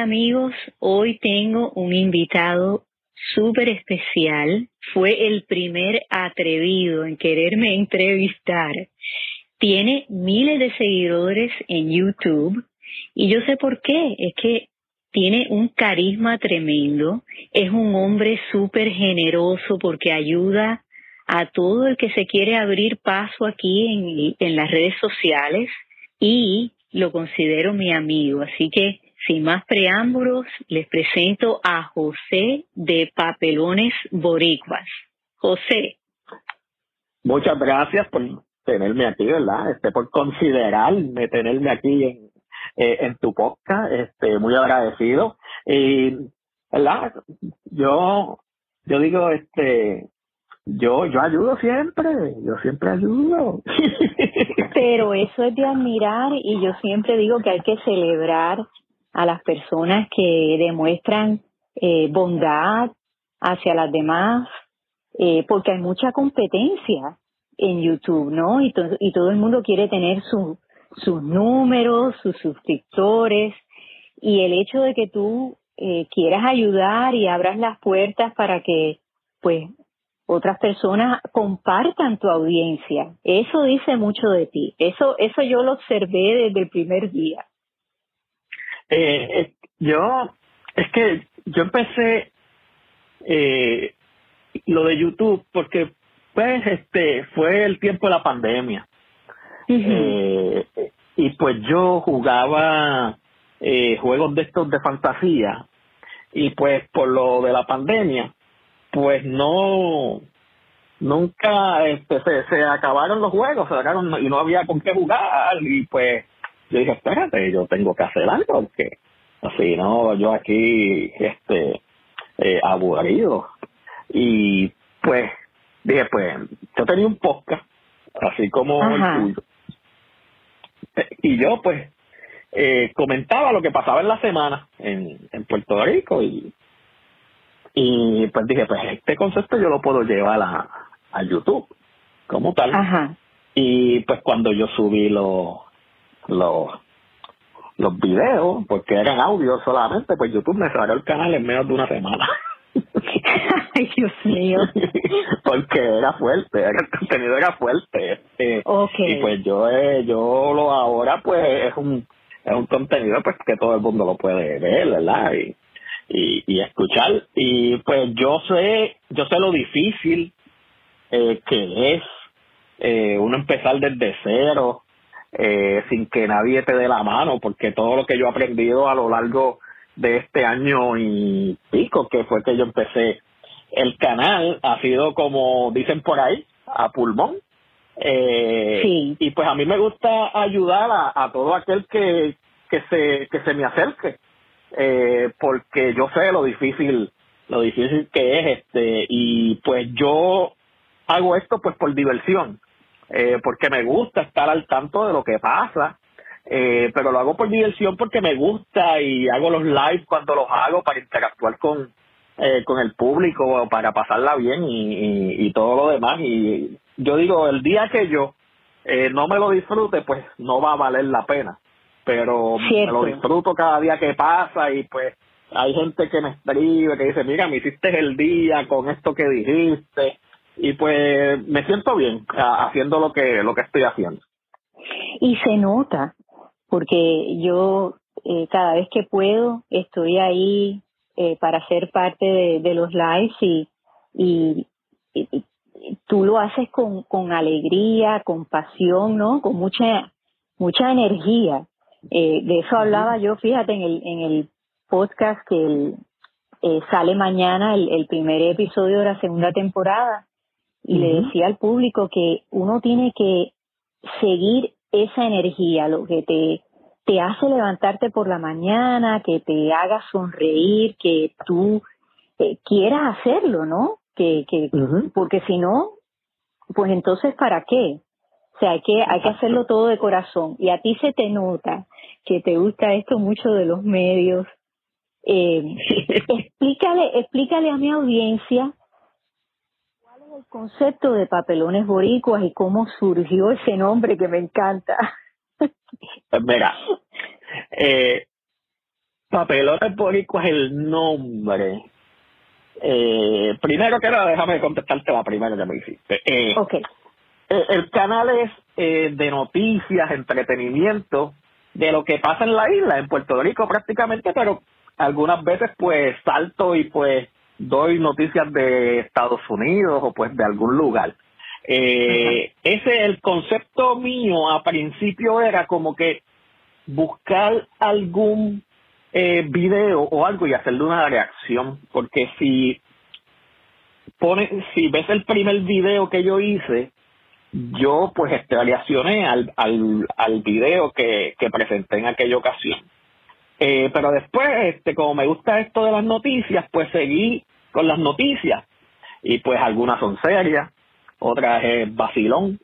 Amigos, hoy tengo un invitado súper especial. Fue el primer atrevido en quererme entrevistar. Tiene miles de seguidores en YouTube y yo sé por qué. Es que tiene un carisma tremendo. Es un hombre súper generoso porque ayuda a todo el que se quiere abrir paso aquí en las redes sociales y lo considero mi amigo. Así que sin más preámbulos, les presento a José de Papelones Boricuas. José. Muchas gracias por tenerme aquí, ¿verdad? Este, por considerarme tenerme aquí en, eh, en tu podcast, este, muy agradecido. Y, ¿verdad? Yo, yo digo, este, yo, yo ayudo siempre, yo siempre ayudo. Pero eso es de admirar y yo siempre digo que hay que celebrar a las personas que demuestran eh, bondad hacia las demás, eh, porque hay mucha competencia en YouTube, ¿no? Y, todo el mundo quiere tener su, sus números, sus suscriptores, y el hecho de que tú eh, quieras ayudar y abras las puertas para que, pues, otras personas compartan tu audiencia. Eso dice mucho de ti. Eso, eso yo lo observé desde el primer día. Eh, yo, es que yo empecé eh, lo de YouTube porque pues este fue el tiempo de la pandemia. Eh, y pues yo jugaba eh, juegos de estos de fantasía y pues por lo de la pandemia pues no nunca este, se, se acabaron los juegos se acabaron y no había con qué jugar y pues yo dije, espérate, yo tengo que hacer algo, porque así no, yo aquí, este, eh, aburrido. Y pues, dije, pues, yo tenía un podcast, así como el tuyo. Eh, y yo, pues, eh, comentaba lo que pasaba en la semana en, en Puerto Rico y, y pues dije, pues este concepto yo lo puedo llevar a, a YouTube como tal. Y pues cuando yo subí los los los videos, porque eran audio solamente, pues YouTube me cerró el canal en menos de una semana. Ay, Dios mío. porque era fuerte, el contenido era fuerte. Este, Y pues yo, eh, yo lo ahora, pues es un, es un contenido pues que todo el mundo lo puede ver, ¿verdad? Y, y, y escuchar. Y pues yo sé, yo sé lo difícil eh, que es eh, uno empezar desde cero, eh, sin que nadie te dé la mano, porque todo lo que yo he aprendido a lo largo de este año y pico, que fue que yo empecé el canal, ha sido como dicen por ahí, a pulmón. Eh, Y pues a mí me gusta ayudar a, todo aquel que, que, se, que se me acerque, eh, porque yo sé lo difícil lo difícil que es este y pues yo hago esto pues por diversión eh, porque me gusta estar al tanto de lo que pasa, eh, pero lo hago por diversión porque me gusta y hago los live cuando los hago para interactuar con, eh, con el público, para pasarla bien y, y, todo lo demás. Y yo digo, el día que yo eh, no me lo disfrute, pues no va a valer la pena, pero me lo disfruto cada día que pasa y pues hay gente que me escribe, que dice, mira, me hiciste el día con esto que dijiste y pues me siento bien haciendo lo que lo que estoy haciendo. Y se nota porque yo eh, cada vez que puedo estoy ahí eh, para ser parte de, los lives y, y, tú lo haces con, con alegría con pasión no con mucha mucha energía. Eh, de eso hablaba yo fíjate en el en el podcast que el, sale mañana el, el primer episodio de la segunda temporada y le decía al público que uno tiene que seguir esa energía, lo que te, te hace levantarte por la mañana, que te haga sonreír, que tú eh, quieras hacerlo, ¿no? Que, que porque si no, pues entonces ¿para qué? O sea, hay que hay que hacerlo todo de corazón y a ti se te nota que te gusta esto mucho de los medios. Eh, explícale, explícale a mi audiencia el concepto de papelones boricuas y cómo surgió ese nombre que me encanta? Pues mira, eh, Papelones Boricua es el nombre. Eh, primero que nada, déjame contestarte la primera que me hiciste. Eh, eh, el canal es eh, de noticias, entretenimiento, de lo que pasa en la isla, en Puerto Rico prácticamente, pero algunas veces pues salto y pues doy noticias de Estados Unidos o pues de algún lugar. Eh, ese el concepto mío a principio era como que buscar algún eh, video o algo y hacerle una reacción porque si pone si ves el primer video que yo hice yo pues este, reaccioné al, al, al video que, que presenté en aquella ocasión eh, pero después este como me gusta esto de las noticias pues seguí con las noticias y pues algunas son serias otra es vacilón.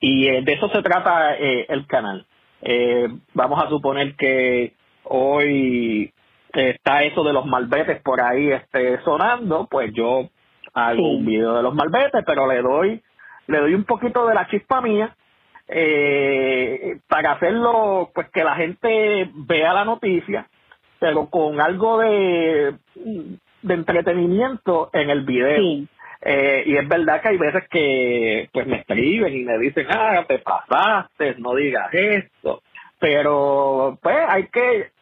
Y eh, de eso se trata eh, el canal. Eh, vamos a suponer que hoy está eso de los malbetes por ahí este, sonando, pues yo hago un video de los malbetes, pero le doy le doy un poquito de la chispa mía para hacerlo, pues que la gente vea la noticia, pero con algo de, de entretenimiento en el video. Eh, y es verdad que hay veces que pues me escriben y me dicen, ah, te pasaste, no digas esto. Pero pues hay que,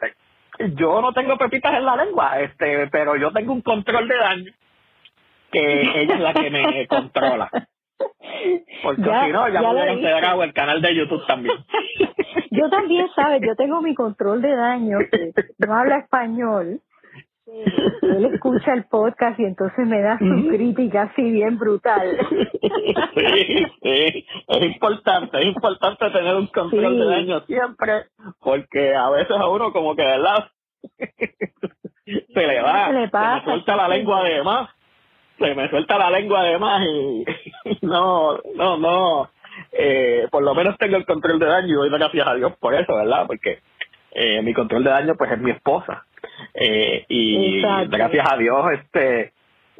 yo no tengo pepitas en la lengua, este, pero yo tengo un control de daño que ella es la que me controla. Porque si no, ya, ya me hubieran el canal de YouTube también. yo también, ¿sabes? Yo tengo mi control de daño que no habla español él escucha el podcast y entonces me da su crítica así bien brutal. Sí, sí, es importante, es importante tener un control de daño siempre, porque a veces a uno como que, ¿verdad? se le va, se, le me suelta la lengua de más, se me suelta la lengua de más y, no, no, no, eh, por lo menos tengo el control de daño y doy gracias a Dios por eso, ¿verdad? Porque eh, mi control de daño pues es mi esposa eh, y gracias a Dios, este,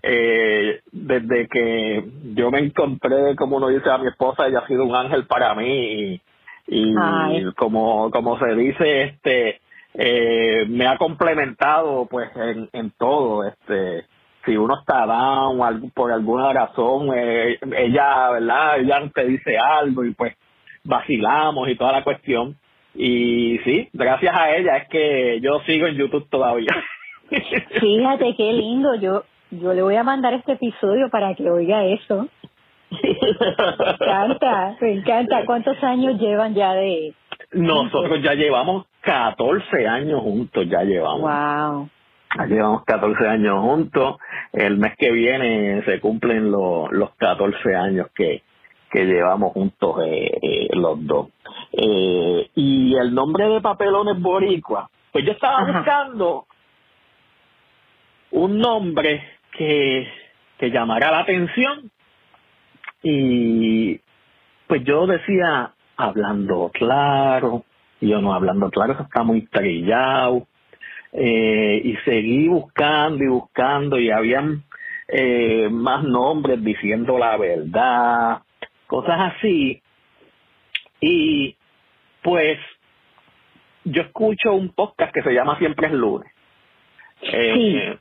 eh, desde que yo me encontré, como uno dice a mi esposa, ella ha sido un ángel para mí y, como, como se dice, este, eh, me ha complementado pues en, en todo, este, si uno está down por alguna razón, eh, ella, ¿verdad? Ella te dice algo y pues vacilamos y toda la cuestión. Y sí, gracias a ella es que yo sigo en YouTube todavía. Fíjate qué lindo. Yo yo le voy a mandar este episodio para que oiga eso. Me encanta, me encanta. ¿Cuántos años llevan ya de...? Nosotros ya llevamos 14 años juntos, ya llevamos. Wow. Ya llevamos 14 años juntos. El mes que viene se cumplen los, los 14 años que, que llevamos juntos eh, eh, los dos. Eh, y el nombre de papelones boricua, pues yo estaba buscando un nombre que, que llamara la atención y pues yo decía hablando claro, y yo no hablando claro, eso está muy trillado, eh, y seguí buscando y buscando y habían eh, más nombres diciendo la verdad, cosas así. Y pues yo escucho un podcast que se llama Siempre es lunes. Eh,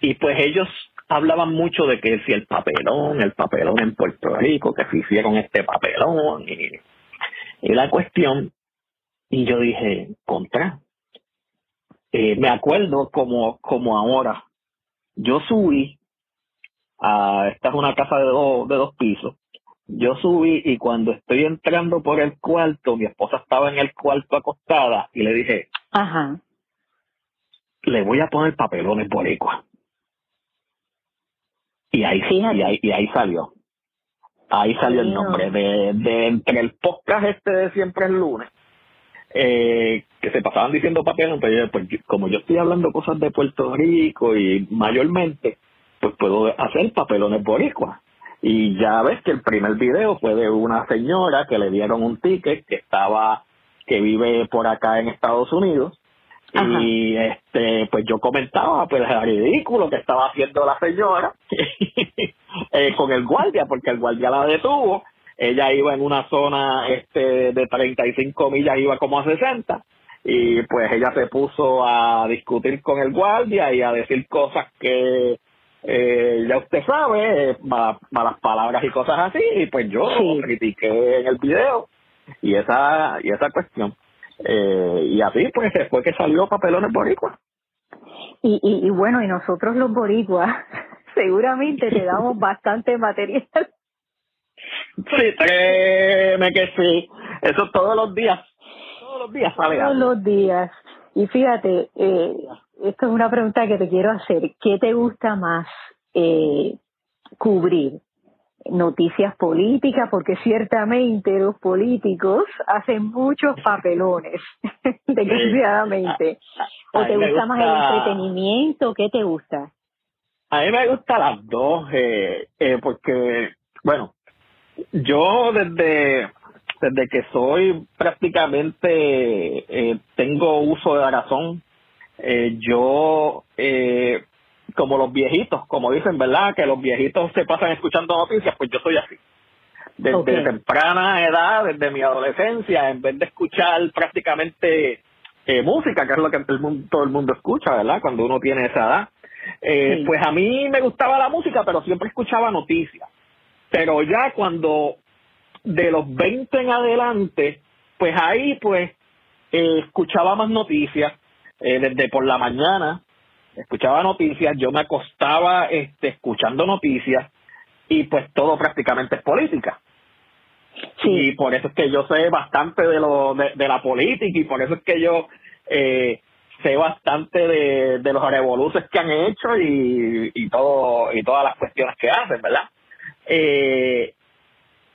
y pues ellos hablaban mucho de que si el papelón, el papelón en Puerto Rico, que se hicieron este papelón y, y la cuestión. Y yo dije, contra. Eh, me acuerdo como, como ahora. Yo subí a, esta es una casa de, dos de dos pisos, yo subí y cuando estoy entrando por el cuarto, mi esposa estaba en el cuarto acostada y le dije, Ajá. le voy a poner papelones boricua. Y ahí, y ahí, y ahí salió. Ahí salió el nombre de, de entre el podcast este de siempre el lunes. Eh, que se pasaban diciendo papelones, pero pues, como yo estoy hablando cosas de Puerto Rico y mayormente, pues puedo hacer papelones boricua y ya ves que el primer video fue de una señora que le dieron un ticket que estaba, que vive por acá en Estados Unidos. Y este, pues yo comentaba, pues el ridículo que estaba haciendo la señora eh, con el guardia, porque el guardia la detuvo. Ella iba en una zona este de 35 millas, iba como a 60 y pues ella se puso a discutir con el guardia y a decir cosas que eh, ya usted sabe, malas, palabras y cosas así, y pues yo critiqué en el video y esa y esa cuestión. Eh, y así pues después que salió Papelones Boricua. Y, y, y bueno, y nosotros los boricuas seguramente te damos bastante material. Sí, créeme que sí. Eso todos los días. Todos los días Todos los días. Y fíjate, eh, esto es una pregunta que te quiero hacer. ¿Qué te gusta más eh, cubrir? Noticias políticas, porque ciertamente los políticos hacen muchos papelones, desgraciadamente. ¿O te gusta, más el entretenimiento? ¿Qué te gusta? A mí me gusta las dos, eh, eh, porque, bueno, yo desde, desde que soy prácticamente, eh, tengo uso de la razón, eh, yo, eh, como los viejitos, como dicen, ¿verdad? Que los viejitos se pasan escuchando noticias, pues yo soy así. Desde temprana edad, desde mi adolescencia, en vez de escuchar prácticamente eh, música, que es lo que el mundo, todo el mundo escucha, ¿verdad? Cuando uno tiene esa edad. Eh, Pues a mí me gustaba la música, pero siempre escuchaba noticias. Pero ya cuando de los 20 en adelante, pues ahí pues eh, escuchaba más noticias, eh, desde por la mañana escuchaba noticias, yo me acostaba este, escuchando noticias y pues todo prácticamente es política. Y por eso es que yo sé bastante de, lo, de, la política y por eso es que yo eh, sé bastante de, de los revoluciones que han hecho y, y todo y todas las cuestiones que hacen, ¿verdad? Eh,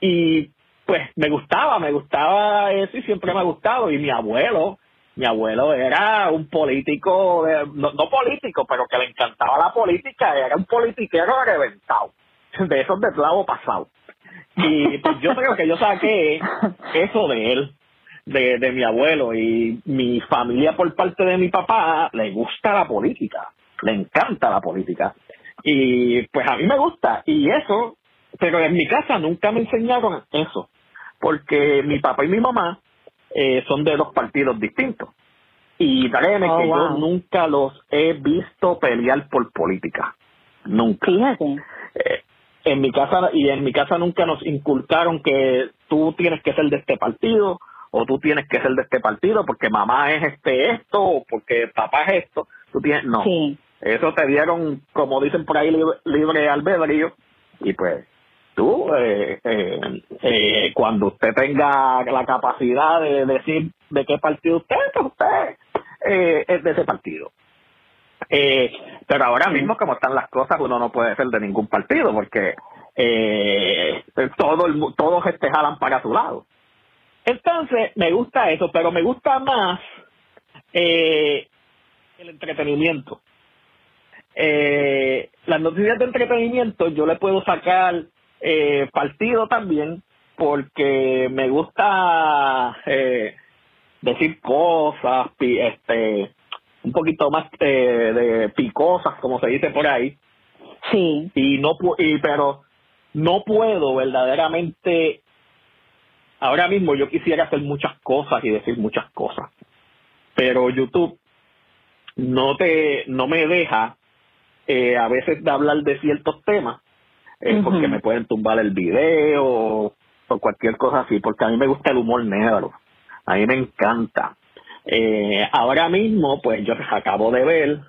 y pues me gustaba, me gustaba eso y siempre me ha gustado. Y mi abuelo, mi abuelo era un político, no, político, pero que le encantaba la política, era un politiquero reventado, de esos de clavo pasado. Y pues yo creo que yo saqué eso de él, de, de mi abuelo, y mi familia por parte de mi papá le gusta la política, le encanta la política. Y pues a mí me gusta, y eso pero en mi casa nunca me enseñaron eso, porque mi papá y mi mamá eh, son de dos partidos distintos. Y créeme oh, que yo nunca los he visto pelear por política. Nunca. Fíjate. Eh, en mi casa y en mi casa nunca nos inculcaron que tú tienes que ser de este partido o tú tienes que ser de este partido porque mamá es este esto o porque papá es esto. Tú tienes no. Eso te dieron, como dicen por ahí, libre, libre albedrío y pues tú, eh, eh, eh, cuando usted tenga la capacidad de decir de qué partido usted es, pues usted eh, es de ese partido. Eh, pero ahora mismo, como están las cosas, uno no puede ser de ningún partido porque eh, todo el, todos este jalan para su lado. Entonces, me gusta eso, pero me gusta más eh, el entretenimiento. Eh, las noticias de entretenimiento yo le puedo sacar eh, partido también, porque me gusta eh, decir cosas, este, un poquito más de, de picosas, como se dice por ahí. Sí. Y no, y, pero no puedo verdaderamente. Ahora mismo yo quisiera hacer muchas cosas y decir muchas cosas, pero YouTube no te, no me deja eh, a veces de hablar de ciertos temas eh, porque me pueden tumbar el video o cualquier cosa así, porque a mí me gusta el humor negro, a mí me encanta. Eh, ahora mismo, pues yo acabo de ver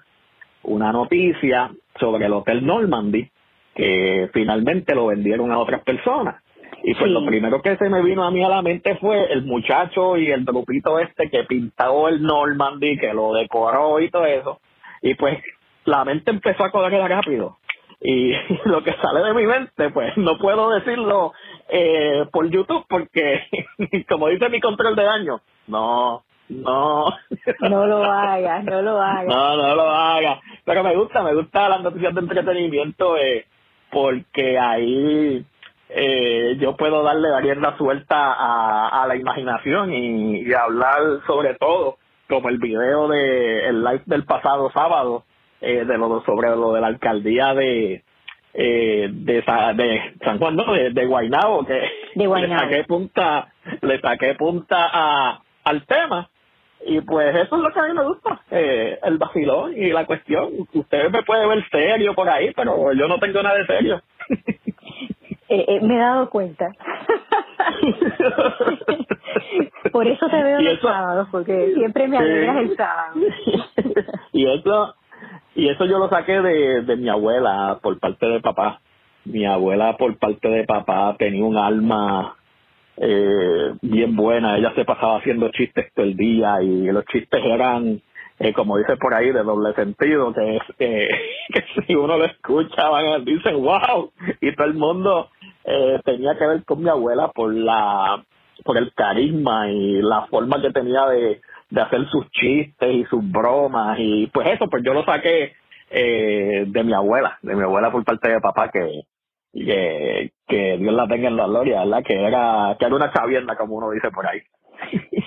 una noticia sobre el Hotel Normandy, que finalmente lo vendieron a otras personas. Y pues lo primero que se me vino a mí a la mente fue el muchacho y el grupito este que pintó el Normandy, que lo decoró y todo eso. Y pues la mente empezó a correr rápido y lo que sale de mi mente, pues no puedo decirlo eh, por YouTube porque, como dice mi control de daño, no, no. No lo hagas, no lo hagas. No, no lo hagas. Pero me gusta, me gusta las noticias de entretenimiento eh, porque ahí eh, yo puedo darle la suelta a, a la imaginación y, y hablar sobre todo, como el video de el live del pasado sábado, eh, de lo sobre lo de la alcaldía de eh, de, de San Juan, no, de, de que le saqué punta, le saqué punta a, al tema y pues eso es lo que a mí me gusta, eh, el vacilón y la cuestión. Ustedes me pueden ver serio por ahí, pero yo no tengo nada de serio. Eh, eh, me he dado cuenta. por eso te veo los sábados, porque siempre me alegras el sábado. y eso y eso yo lo saqué de, de mi abuela por parte de papá. Mi abuela por parte de papá tenía un alma eh, bien buena. Ella se pasaba haciendo chistes todo el día y los chistes eran, eh, como dice por ahí, de doble sentido, que, es, que si uno lo escucha, van dicen, wow, y todo el mundo eh, tenía que ver con mi abuela por la por el carisma y la forma que tenía de, de hacer sus chistes y sus bromas y pues eso pues yo lo saqué eh, de mi abuela de mi abuela por parte de papá que que, que Dios la tenga en la gloria, ¿verdad? Que era, que era una chavienda, como uno dice por ahí.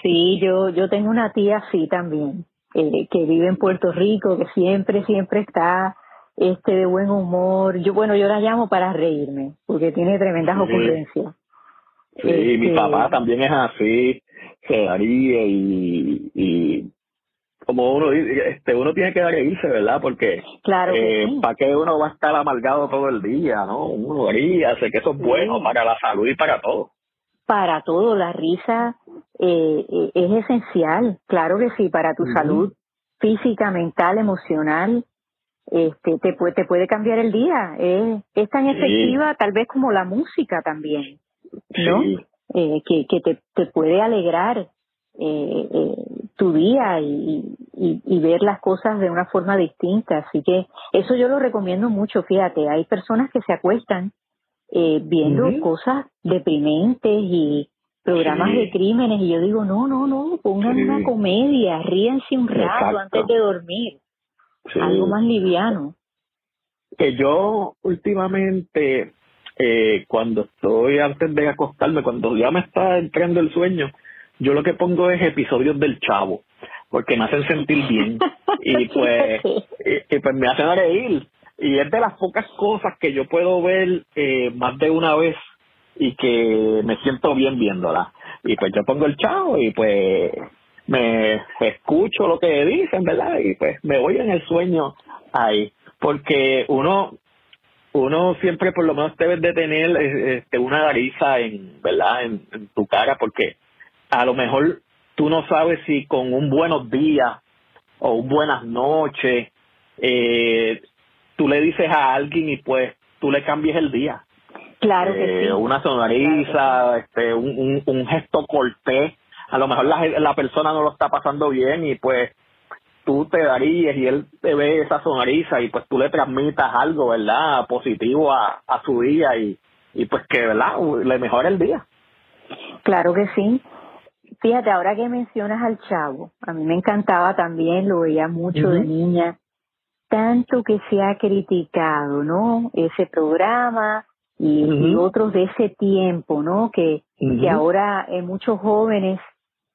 Sí, yo, yo tengo una tía así también, eh, que vive en Puerto Rico, que siempre, siempre está este de buen humor. Yo, bueno, yo la llamo para reírme, porque tiene tremendas ocurrencias. Sí, mi este papá también es así, se ríe y, y como uno dice, este, uno tiene que dar irse, ¿verdad? Porque claro eh, para qué uno va a estar amargado todo el día, ¿no? Uno sé que eso es bueno para la salud y para todo. Para todo, la risa eh, eh, es esencial, claro que sí, para tu salud física, mental, emocional, este, te, puede, te puede cambiar el día. es tan efectiva tal vez como la música también, ¿no? Que que te, te puede alegrar eh, eh, tu día y, y, ver las cosas de una forma distinta. Así que eso yo lo recomiendo mucho. Fíjate, hay personas que se acuestan eh, viendo cosas deprimentes y programas de crímenes y yo digo, no, no, no, pongan una comedia, ríense un rato antes de dormir. Algo más liviano. Que yo últimamente, eh, cuando estoy antes de acostarme, cuando ya me está entrando el sueño, yo lo que pongo es episodios del Chavo, porque me hacen sentir bien y pues, y, pues me hacen reír. Y es de las pocas cosas que yo puedo ver eh, más de una vez y que me siento bien viéndola. Y pues yo pongo el Chavo y pues me escucho lo que dicen, ¿verdad? Y pues me voy en el sueño ahí, porque uno uno siempre por lo menos debe de tener este, una gariza en, ¿verdad? en tu cara porque a lo mejor tú no sabes si con un buenos días o un buenas noches, eh, tú le dices a alguien y pues tú le cambies el día. Claro que eh, Una sonrisa, este, un, un, gesto cortés. A lo mejor la, la persona no lo está pasando bien y pues tú te darías y él te ve esa sonrisa y pues tú le transmitas algo, ¿verdad? Positivo a, a su día y, y pues que, ¿verdad? Le mejore el día. Claro que sí. Fíjate, ahora que mencionas al chavo, a mí me encantaba también, lo veía mucho de niña, tanto que se ha criticado, ¿no? Ese programa y, otros de ese tiempo, ¿no? Que, que ahora eh, muchos jóvenes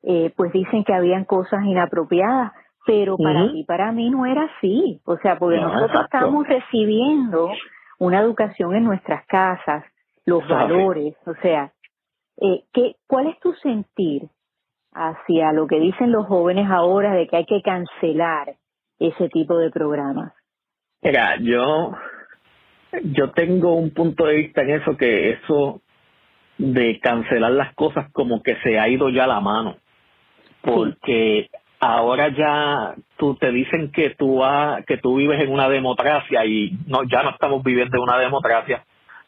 eh, pues dicen que habían cosas inapropiadas, pero para mí, para mí no era así. O sea, porque nosotros estamos recibiendo una educación en nuestras casas, los valores, o sea, eh, ¿qué, ¿cuál es tu sentir hacia lo que dicen los jóvenes ahora de que hay que cancelar ese tipo de programas? Mira, yo, yo tengo un punto de vista en eso que eso de cancelar las cosas como que se ha ido ya la mano. Porque ahora ya tú te dicen que tú que tú vives en una democracia y no ya no estamos viviendo en una democracia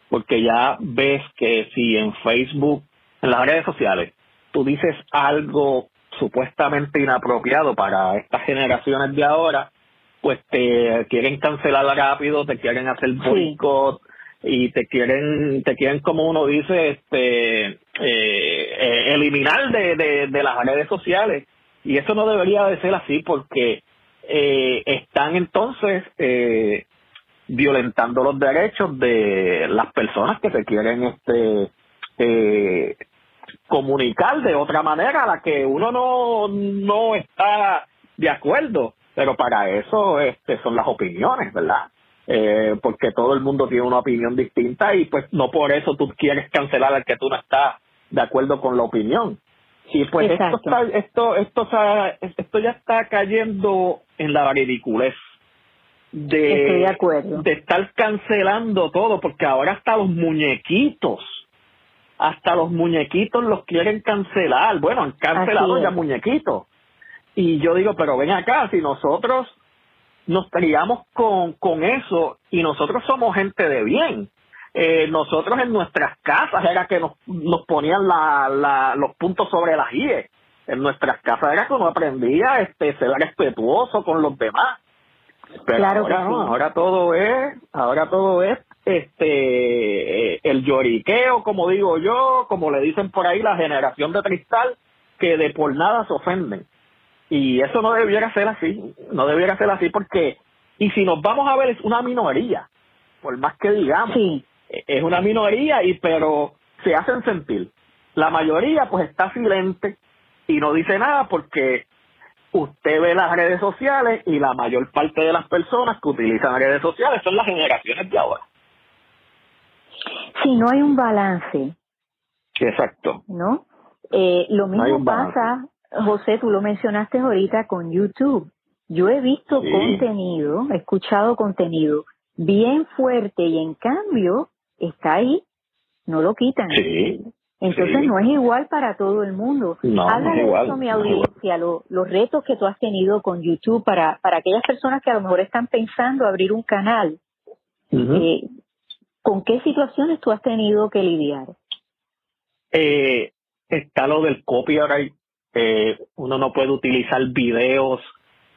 porque ya ves que si en Facebook, en las redes sociales, tú dices algo supuestamente inapropiado para estas generaciones de ahora, pues te quieren cancelar rápido, te quieren hacer boicot y te quieren, te quieren como uno dice, este, eh, eh, eliminar de, de, de, las redes sociales. Y eso no debería de ser así porque eh, están entonces eh, violentando los derechos de las personas que se quieren este eh, comunicar de otra manera a la que uno no, no está de acuerdo. Pero para eso este, son las opiniones, ¿verdad? Eh, porque todo el mundo tiene una opinión distinta y pues no por eso tú quieres cancelar al que tú no estás de acuerdo con la opinión. Y pues esto, está, esto, esto, esto ya está cayendo en la ridiculez de, de, estar cancelando todo, porque ahora hasta los muñequitos, hasta los muñequitos los quieren cancelar. Bueno, han cancelado ya muñequitos. Y yo digo, pero ven acá, si nosotros nos criamos con, con eso y nosotros somos gente de bien. Eh, nosotros en nuestras casas era que nos, nos ponían la, la, los puntos sobre las IE. En nuestras casas era que uno aprendía este, ser respetuoso con los demás. Pero ahora no, ahora todo es, ahora todo es este el lloriqueo, como digo yo, como le dicen por ahí la generación de cristal, que de por nada se ofenden. Y eso no debiera ser así, no debiera ser así porque, y si nos vamos a ver, es una minoría, por más que digamos, es una minoría, y pero se hacen sentir. La mayoría pues está silente y no dice nada porque usted ve las redes sociales y la mayor parte de las personas que utilizan redes sociales son las generaciones de ahora. Si no hay un balance. Exacto. ¿No? Eh, lo mismo pasa, José, tú lo mencionaste ahorita con YouTube. Yo he visto contenido, he escuchado contenido bien fuerte y en cambio está ahí, no lo quitan. Sí. Entonces no es igual para todo el mundo. No, Habla de eso, mi audiencia, los retos que tú has tenido con YouTube para, para aquellas personas que a lo mejor están pensando abrir un canal. Eh, ¿Con qué situaciones tú has tenido que lidiar? Eh, está lo del copyright. Eh, uno no puede utilizar videos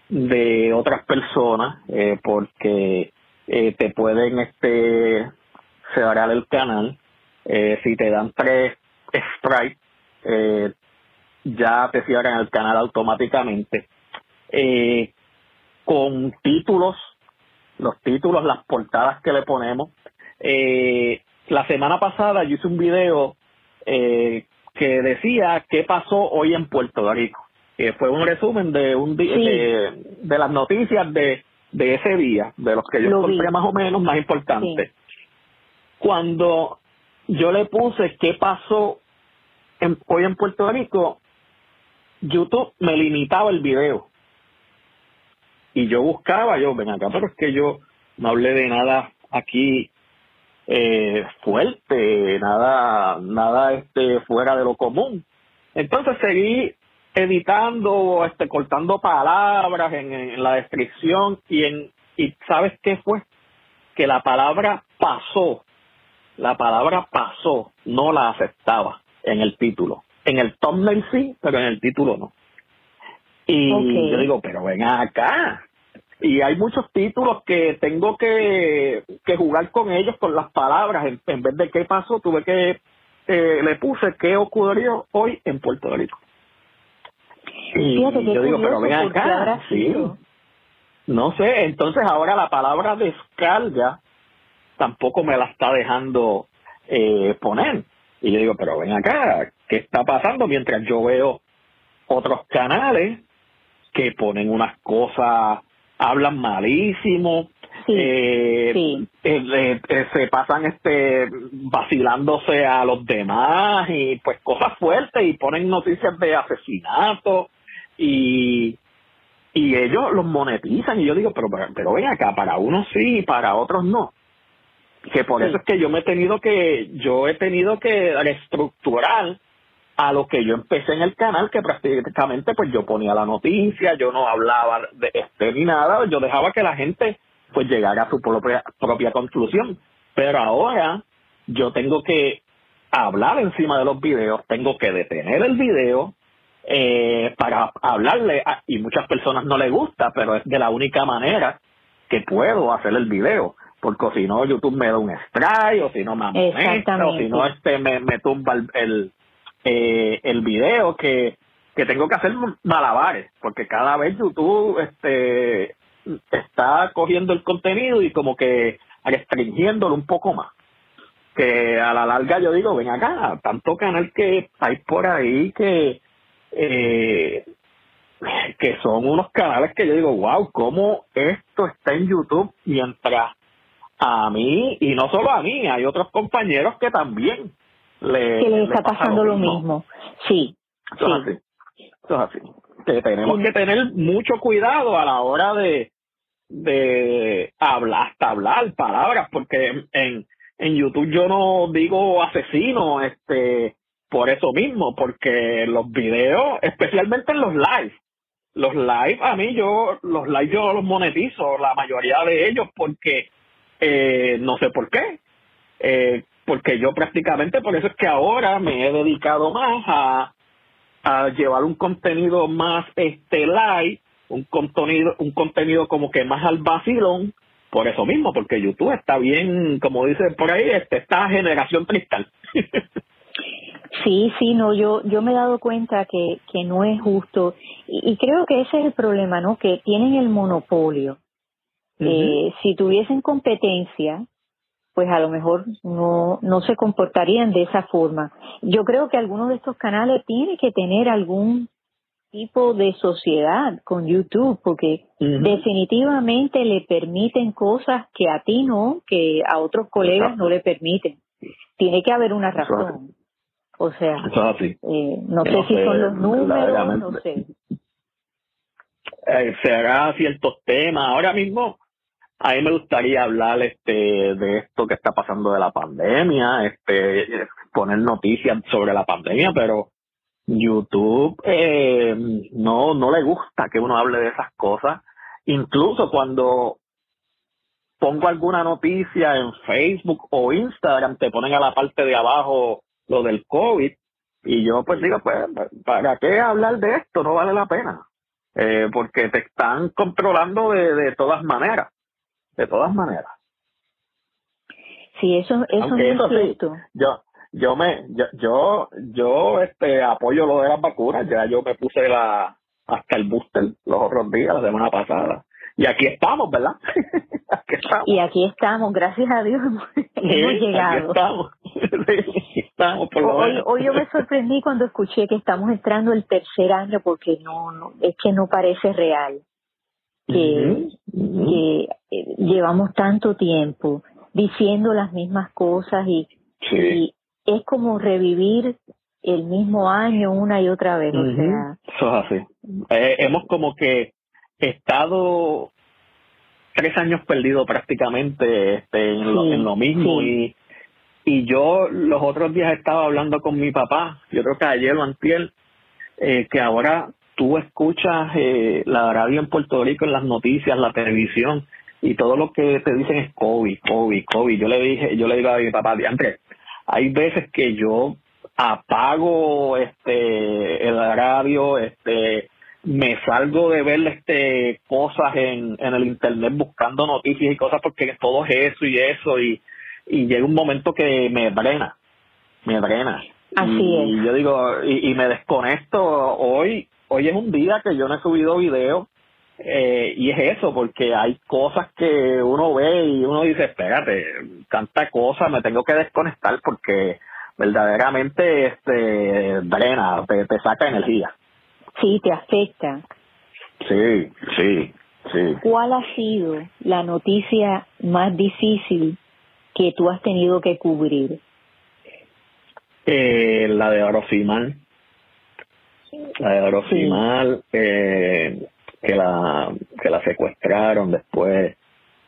de otras personas eh, porque te pueden este cerrar el canal. Eh, si te dan tres strike, eh, ya te cierran el canal automáticamente. Eh, con títulos, los títulos, las portadas que le ponemos. Eh, la semana pasada yo hice un video eh, que decía qué pasó hoy en Puerto Rico. fue un resumen de un día de, las noticias de, de ese día, de los que yo encontré más o menos más importantes. Cuando yo le puse qué pasó en, hoy en Puerto Rico, YouTube me limitaba el video. Y yo buscaba, yo, ven acá, pero es que yo no hablé de nada aquí eh, fuerte, nada, nada este fuera de lo común. Entonces seguí editando, este, cortando palabras en, en la descripción y en, y sabes qué fue? Que la palabra pasó la palabra pasó, no la aceptaba en el título. En el thumbnail sí, pero en el título no. Y yo digo, pero ven acá. Y hay muchos títulos que tengo que, que jugar con ellos, con las palabras. En, vez de qué pasó, tuve que, eh, le puse qué ocurrió hoy en Puerto Rico. Y yo digo, pero ven acá. Sí. No sé, entonces ahora la palabra descarga tampoco me la está dejando eh, poner. Y yo digo, pero ven acá, ¿qué está pasando? Mientras yo veo otros canales que ponen unas cosas, hablan malísimo, eh, eh, se pasan este vacilándose a los demás y pues cosas fuertes y ponen noticias de asesinato y y ellos los monetizan y yo digo pero pero ven acá para unos sí y para otros no que por eso es que yo me he tenido que yo he tenido que reestructurar a lo que yo empecé en el canal que prácticamente pues yo ponía la noticia yo no hablaba de este ni nada yo dejaba que la gente pues llegara a su propia propia conclusión. Pero ahora yo tengo que hablar encima de los videos tengo que detener el video eh, para hablarle y muchas personas no les gusta pero es de la única manera que puedo hacer el video porque si no YouTube me da un strike o si no me amonesta o si no este me, me tumba el el, eh, el video que que tengo que hacer malabares porque cada vez YouTube este está cogiendo el contenido y como que restringiéndolo un poco más. Que a la larga yo digo ven acá tanto canal que hay por ahí que eh, que son unos canales que yo digo wow cómo esto está en YouTube mientras a mí, y no solo a mí, hay otros compañeros que también le, que les está pasando lo mismo. Sí, Eso es así. Eso es así. Que tenemos que tener mucho cuidado a la hora de, de hablar, hasta hablar palabras, porque en, en YouTube yo no digo asesino, este, por eso mismo, porque los videos, especialmente en los live, los live a mí yo, los live yo los monetizo, la mayoría de ellos, porque eh, no sé por qué, eh, porque yo prácticamente, por eso es que ahora me he dedicado más a, a llevar un contenido más este live, un contenido, un contenido como que más al vacilón, por eso mismo, porque YouTube está bien, como dicen por ahí, este, esta generación cristal. Sí, sí, no, yo, yo me he dado cuenta que, que no es justo y, creo que ese es el problema, ¿no? Que tienen el monopolio. Eh, si tuviesen competencia, pues a lo mejor no, no se comportarían de esa forma. Yo creo que algunos de estos canales tienen que tener algún tipo de sociedad con YouTube, porque definitivamente le permiten cosas que a ti no, que a otros colegas no le permiten. Tiene que haber una razón. O sea, eh, no, sé si son los números, no sé. Eh, será ciertos temas. Ahora mismo, a mí me gustaría hablar este de esto que está pasando de la pandemia, este poner noticias sobre la pandemia, pero YouTube eh, no no le gusta que uno hable de esas cosas. Incluso cuando pongo alguna noticia en Facebook o Instagram, te ponen a la parte de abajo lo del COVID. Y yo pues digo, pues, ¿para qué hablar de esto? No vale la pena. Eh, porque te están controlando de, de todas maneras. De todas maneras. Sí, eso, eso es cierto. yo, yo me, yo, yo, yo, este, apoyo lo de las vacunas. Ya yo me puse la, hasta el booster los otros días, la semana pasada. Y aquí estamos, ¿verdad? Y aquí estamos, gracias a Dios hemos, llegado. estamos. por hoy, hoy yo me sorprendí cuando escuché que estamos entrando el tercer año porque no, no es que no parece real. Que, que eh, llevamos tanto tiempo diciendo las mismas cosas y, y es como revivir el mismo año una y otra vez. O sea, Eso es así. Eh, hemos como que estado tres años perdido prácticamente este, en, lo, mismo y y yo los otros días estaba hablando con mi papá, yo creo que ayer o antier, eh, que ahora tú escuchas eh, la radio en Puerto Rico en las noticias, la televisión y todo lo que te dicen es COVID, COVID, COVID. Yo le dije, yo le digo a mi papá, Andrés, hay veces que yo apago este el radio, este me salgo de ver este cosas en, en el internet buscando noticias y cosas porque todo es eso y eso y, y llega un momento que me drena, me drena. Así y, yo digo, y, y, me desconecto hoy, hoy es un día que yo no he subido video eh, y es eso, porque hay cosas que uno ve y uno dice, espérate, tanta cosa, me tengo que desconectar porque verdaderamente este drena, te, te saca energía. Sí, te afecta. Sí, sí, sí. ¿Cuál ha sido la noticia más difícil que tú has tenido que cubrir? Eh, la de Orosimal. La de Orosimal, eh, que la que la secuestraron después,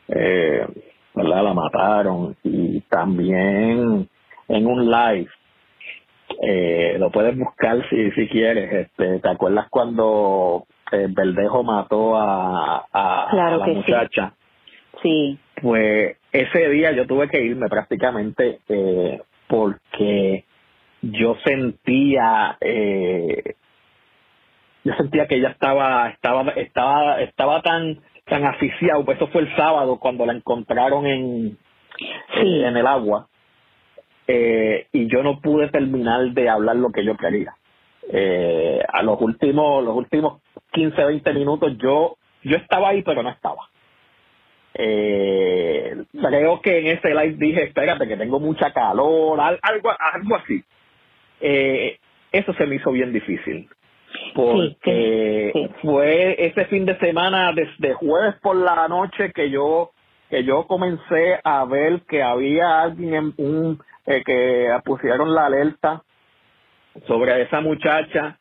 eh, ¿verdad? La mataron y también en un live eh, lo puedes buscar si, si quieres. Este, ¿Te acuerdas cuando eh, Verdejo mató a, a, la muchacha? Sí. Pues ese día yo tuve que irme prácticamente eh, porque yo sentía eh, yo sentía que ella estaba estaba estaba estaba tan tan asfixiado pues eso fue el sábado cuando la encontraron en en el agua eh, y yo no pude terminar de hablar lo que yo quería. Eh, a los últimos, los últimos 15, 20 minutos yo, yo estaba ahí, pero no estaba. Eh, creo que en ese live dije, espérate, que tengo mucha calor, algo, algo así. Eh, eso se me hizo bien difícil. Porque fue ese fin de semana, desde jueves por la noche, que yo que yo comencé a ver que había alguien en un eh, que pusieron la alerta sobre esa muchacha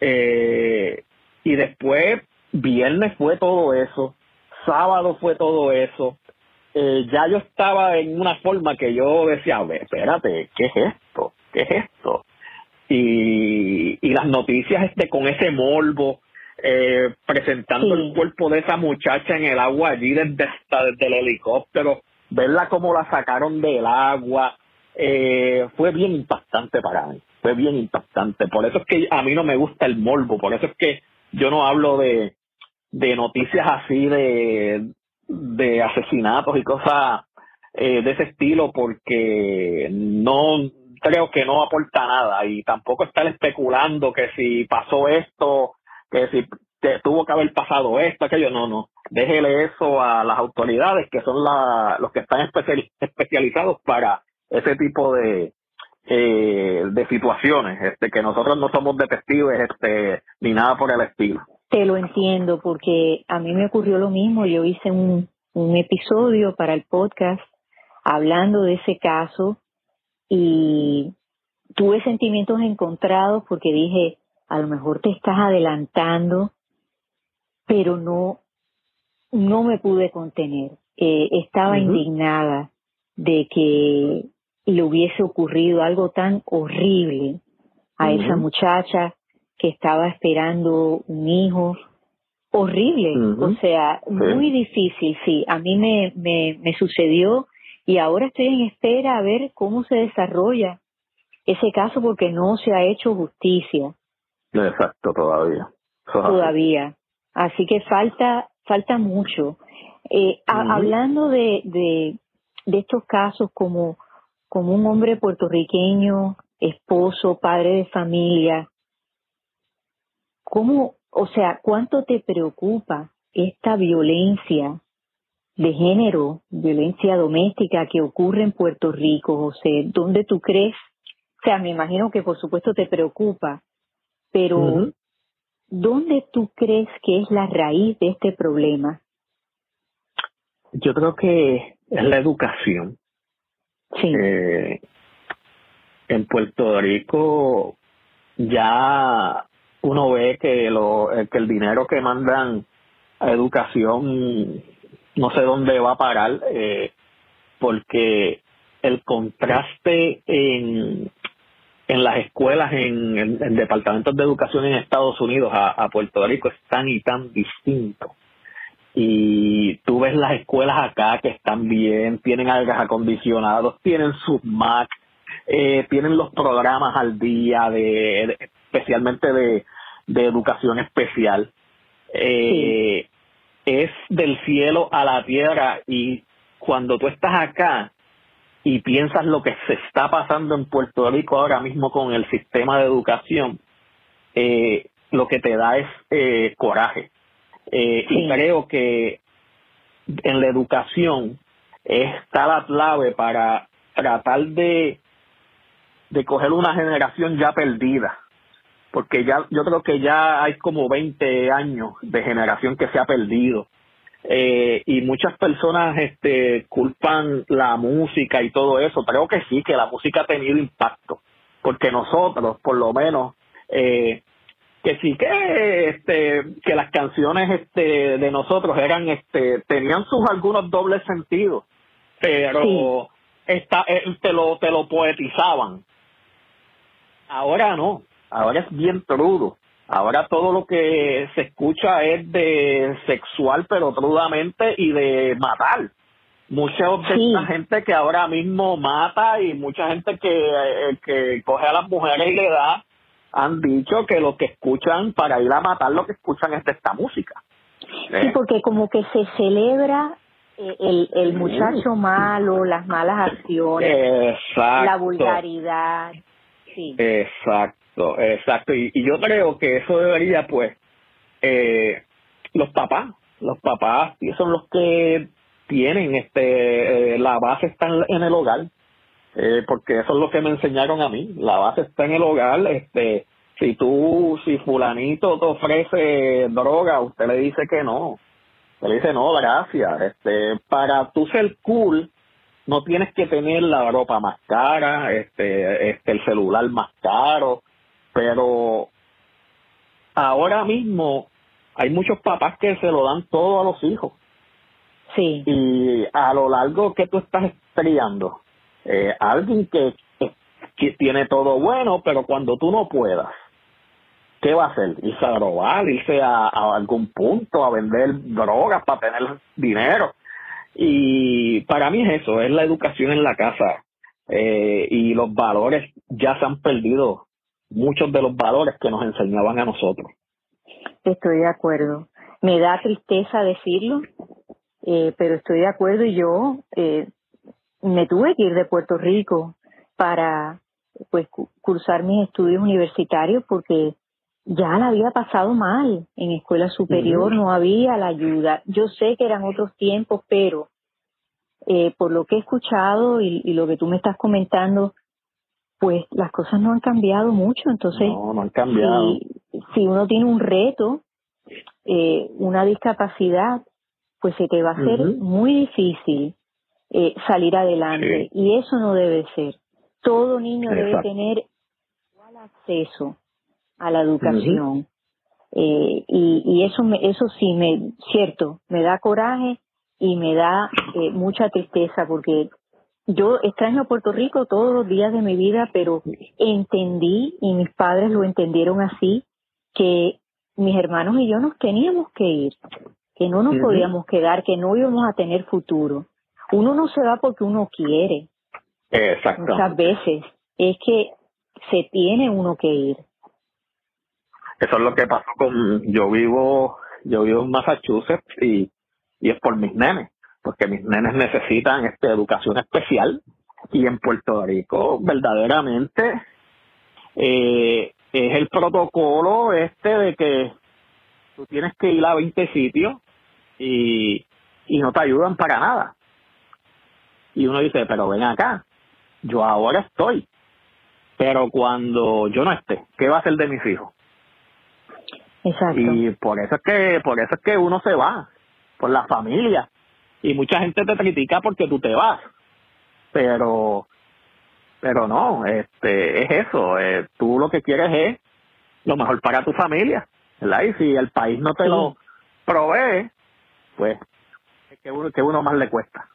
Eh, y después, viernes fue todo eso, sábado fue todo eso. Eh, ya yo estaba en una forma que yo decía, a ver, espérate, ¿qué es esto? ¿Qué es esto? Y, y las noticias este con ese morbo, eh, presentando el cuerpo de esa muchacha en el agua allí desde, desde el helicóptero, verla como la sacaron del agua, eh, fue bien impactante para mí, fue bien impactante. Por eso es que a mí no me gusta el morbo, por eso es que yo no hablo de, de noticias así de, de asesinatos y cosas eh, de ese estilo porque no creo que no aporta nada y tampoco estar especulando que si pasó esto, que si tuvo que haber pasado esto, aquello, no, no. Déjele eso a las autoridades que son la, los que están especializados para ese tipo de, eh, de situaciones, este, que nosotros no somos detectives este, ni nada por el estilo. Te lo entiendo porque a mí me ocurrió lo mismo. Yo hice un, un episodio para el podcast hablando de ese caso y tuve sentimientos encontrados porque dije, a lo mejor te estás adelantando, pero no, no me pude contener. Eh, estaba indignada de que le hubiese ocurrido algo tan horrible a esa muchacha que estaba esperando un hijo. Horrible, o sea, muy difícil, sí. A mí me, me, me sucedió y ahora estoy en espera a ver cómo se desarrolla ese caso porque no se ha hecho justicia. Exacto, todavía. Todavía. Así que falta, falta mucho. Eh, hablando de, de, de estos casos como como un hombre puertorriqueño, esposo, padre de familia, ¿cómo, o sea, cuánto te preocupa esta violencia de género, violencia doméstica que ocurre en Puerto Rico, José? ¿Dónde tú crees? O sea, me imagino que por supuesto te preocupa, pero ¿dónde tú crees que es la raíz de este problema? Yo creo que es la educación. Sí. Eh, en Puerto Rico ya uno ve que, lo, eh, que el dinero que mandan a educación no sé dónde va a parar, eh, porque el contraste en, en las escuelas, en, en, departamentos de educación en Estados Unidos a, a Puerto Rico es tan y tan distinto y tú ves las escuelas acá que están bien, tienen aires acondicionados, tienen sus Mac, eh, tienen los programas al día, de, especialmente de, de educación especial. Eh, es del cielo a la tierra y cuando tú estás acá y piensas lo que se está pasando en Puerto Rico ahora mismo con el sistema de educación, eh, lo que te da es eh, coraje eh, y creo que en la educación está la clave para tratar de, de coger una generación ya perdida. Porque ya yo creo que ya hay como 20 años de generación que se ha perdido. Eh, y muchas personas este, culpan la música y todo eso. Creo que sí, que la música ha tenido impacto. Porque nosotros, por lo menos, eh, que sí que este que las canciones este de nosotros eran este tenían sus algunos dobles sentidos pero esta, eh, te lo te lo poetizaban ahora no ahora es bien crudo ahora todo lo que se escucha es de sexual pero crudamente y de matar mucha gente que ahora mismo mata y mucha gente que, eh, que coge a las mujeres y le da han dicho que lo que escuchan para ir a matar lo que escuchan es de esta música. Sí, ¿Eh? porque como que se celebra eh, el, el muchacho malo, las malas acciones, la vulgaridad. Sí. Exacto, exacto. Y, yo creo que eso debería, pues, eh, los papás, los papás son los que tienen este la base está en el hogar eh, porque eso es lo que me enseñaron a mí. La base está en el hogar. Este, si tú, si fulanito te ofrece droga, usted le dice que no. Usted le dice no, gracias. Este, para tú ser cool, no tienes que tener la ropa más cara, este, este, el celular más caro, pero ahora mismo hay muchos papás que se lo dan todo a los hijos. Sí. Y a lo largo que tú estás estrellando, eh, alguien que, que tiene todo bueno, pero cuando tú no puedas, ¿qué va a hacer? Irse a robar, irse a, algún punto, a vender drogas para tener dinero. Y para mí es eso, es la educación en la casa. Eh, y los valores ya se han perdido, muchos de los valores que nos enseñaban a nosotros. Estoy de acuerdo. Me da tristeza decirlo, eh, pero estoy de acuerdo y yo eh, me tuve que ir de Puerto Rico para pues cursar mis estudios universitarios porque ya la había pasado mal en escuela superior, no había la ayuda. Yo sé que eran otros tiempos, pero eh, por lo que he escuchado y, lo que tú me estás comentando, pues las cosas no han cambiado mucho. Entonces, no, no han cambiado. Si, uno tiene un reto, eh, una discapacidad, pues se te va a hacer muy difícil eh, salir adelante. Y eso no debe ser. Todo niño debe tener igual acceso a la educación. eh, y, y eso, me, eso sí, me, cierto, me da coraje y me da eh, mucha tristeza porque yo extraño a Puerto Rico todos los días de mi vida, pero entendí y mis padres lo entendieron así, que mis hermanos y yo nos teníamos que ir, que no nos podíamos quedar, que no íbamos a tener futuro. Uno no se va porque uno quiere. Exacto. Muchas veces es que se tiene uno que ir. Eso es lo que pasó con yo vivo yo vivo en Massachusetts y, y es por mis nenes, porque mis nenes necesitan esta educación especial y en Puerto Rico verdaderamente eh, es el protocolo este de que tú tienes que ir a 20 sitios y, y no te ayudan para nada. Y uno dice, pero ven acá, yo ahora estoy, pero cuando yo no esté, ¿qué va a hacer de mis hijos? Y por eso es que, por eso es que uno se va, por la familia. Y mucha gente te critica porque tú te vas. Pero, pero no, este, es eso. Eh, tú lo que quieres es lo mejor para tu familia, ¿verdad? Y si el país no te lo provee, pues, que uno, que uno más le cuesta.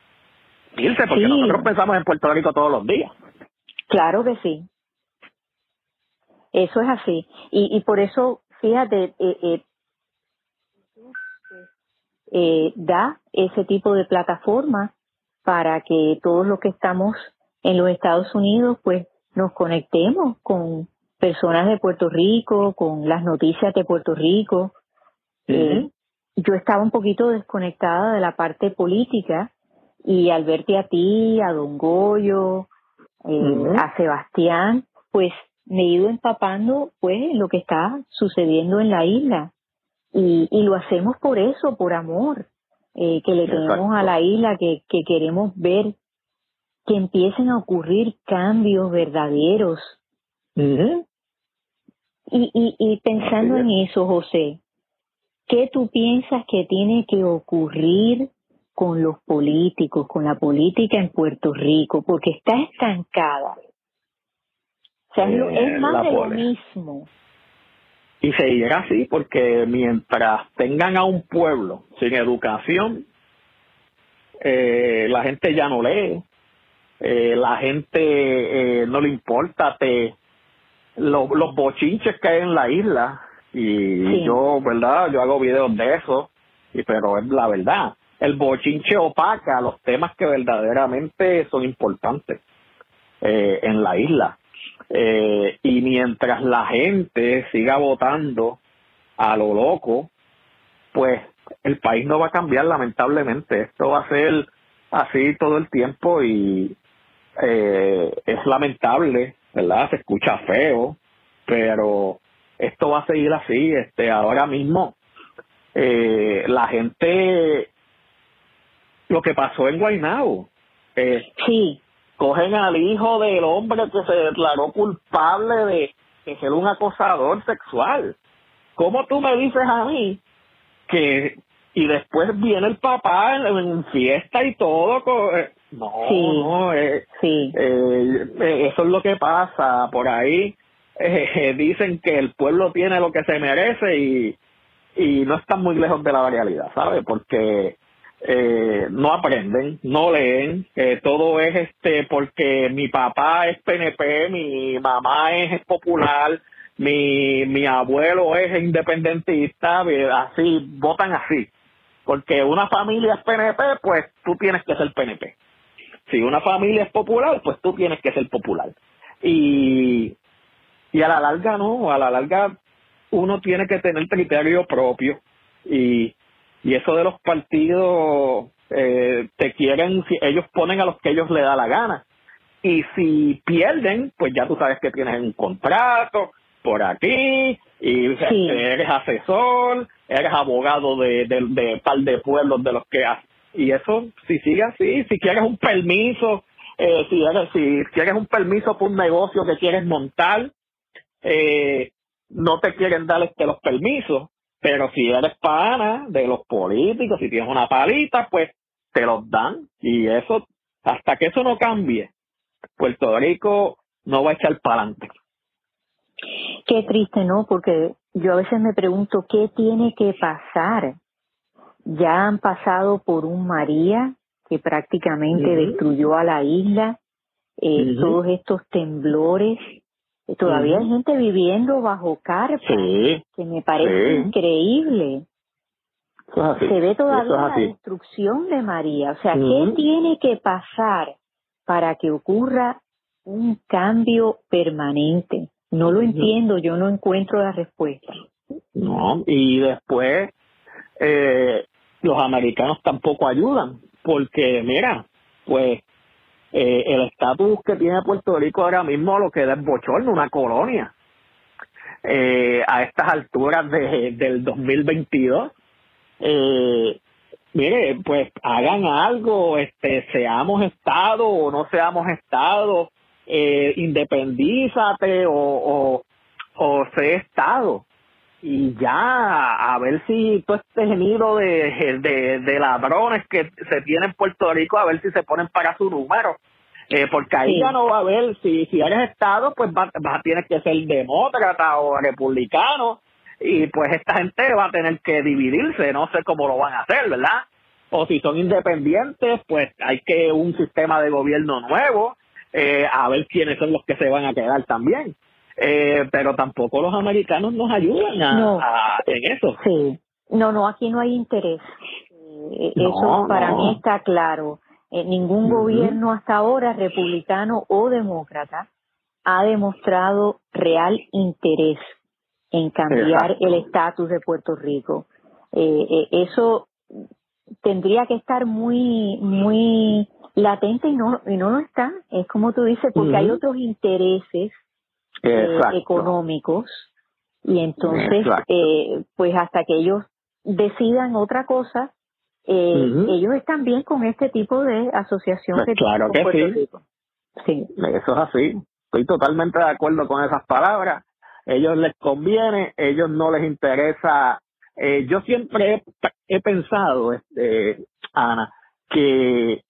Irse, porque nosotros pensamos en Puerto Rico todos los días. Claro que sí. Eso es así. Y, y por eso fíjate, eh, eh, eh, da ese tipo de plataforma para que todos los que estamos en los Estados Unidos, pues nos conectemos con personas de Puerto Rico, con las noticias de Puerto Rico. yo estaba un poquito desconectada de la parte política y al verte a ti, a Don Goyo, a Sebastián, pues me he ido empapando pues lo que está sucediendo en la isla y, y lo hacemos por eso, por amor eh, que le tenemos a la isla, que, que queremos ver que empiecen a ocurrir cambios verdaderos. y, y, y pensando en eso, José, ¿qué tú piensas que tiene que ocurrir con los políticos, con la política en Puerto Rico? Porque está estancada o sea, es eh, más de lo mismo. Y seguirá así porque mientras tengan a un pueblo sin educación, eh, la gente ya no lee, eh, la gente no le importa te, los bochinches que hay en la isla. Y yo, ¿verdad? Yo hago videos de eso, y pero es la verdad. El bochinche opaca los temas que verdaderamente son importantes en la isla. Eh, y mientras la gente siga votando a lo loco, pues el país no va a cambiar lamentablemente. Esto va a ser así todo el tiempo y eh, es lamentable, ¿verdad? Se escucha feo, pero esto va a seguir así. Este, ahora mismo eh, la gente, lo que pasó en Guaynabo, eh, sí cogen al hijo del hombre que se declaró culpable de, ser un acosador sexual. ¿Cómo tú me dices a mí que y después viene el papá en, fiesta y todo? Eh, no, no, eh, sí. Eh, eh, eso es lo que pasa por ahí. eh, dicen que el pueblo tiene lo que se merece y, y no están muy lejos de la realidad, ¿sabe? Porque eh, no aprenden, no leen, todo es este porque mi papá es PNP, mi mamá es popular, mi, mi abuelo es independentista, así, votan así. Porque una familia es PNP, pues tú tienes que ser PNP. Si una familia es popular, pues tú tienes que ser popular. Y, y a la larga no, a la larga uno tiene que tener criterio propio y y eso de los partidos eh, te quieren, ellos ponen a los que ellos le da la gana. Y si pierden, pues ya tú sabes que tienes un contrato por aquí, y eres asesor, eres abogado de, de, de par de pueblos de los que y eso si sigue así, si quieres un permiso, eh, si, eres, si quieres un permiso por un negocio que quieres montar, eh, no te quieren dar este, los permisos pero si eres pana de los políticos, si tienes una palita, pues te los dan. Y eso, hasta que eso no cambie, Puerto Rico no va a echar para adelante. Qué triste, ¿no? Porque yo a veces me pregunto qué tiene que pasar. Ya han pasado por un María que prácticamente destruyó a la isla, eh, todos estos temblores, todavía hay gente viviendo bajo carpa, que me parece increíble. Se ve todavía la destrucción de María. O sea, ¿qué tiene que pasar para que ocurra un cambio permanente? No lo entiendo, yo no encuentro la respuesta. No, y después eh, los americanos tampoco ayudan, porque mira, pues eh, el estatus que tiene Puerto Rico ahora mismo lo que es bochorno, una colonia. Eh, a estas alturas de, del 2022, eh, mire, pues hagan algo, este, seamos Estado o no seamos Estado, eh, independízate o, o, o sé Estado y ya a ver si todo este gemido de, de, de, ladrones que se tiene en Puerto Rico, a ver si se ponen para su número. Eh, porque ahí ya no va a haber, si, si eres Estado, pues va, va, tienes que ser demócrata o republicano, y pues esta gente va a tener que dividirse, no sé cómo lo van a hacer, ¿verdad? O si son independientes, pues hay que un sistema de gobierno nuevo, eh, a ver quiénes son los que se van a quedar también. Eh, pero tampoco los americanos nos ayudan a, en eso. Sí, no, no, aquí no hay interés. Eh, eso para mí está claro. Eh, ningún gobierno hasta ahora, republicano o demócrata, ha demostrado real interés en cambiar el estatus de Puerto Rico. eso tendría que estar muy, muy latente y no, y no lo está. Es como tú dices, porque hay otros intereses eh, económicos. Y entonces eh, pues hasta que ellos decidan otra cosa eh, ellos están bien con este tipo de asociación pues claro que sí. sí. Eso es así. Estoy totalmente de acuerdo con esas palabras. Ellos les conviene ellos no les interesa. Yo siempre he, he pensado este Ana que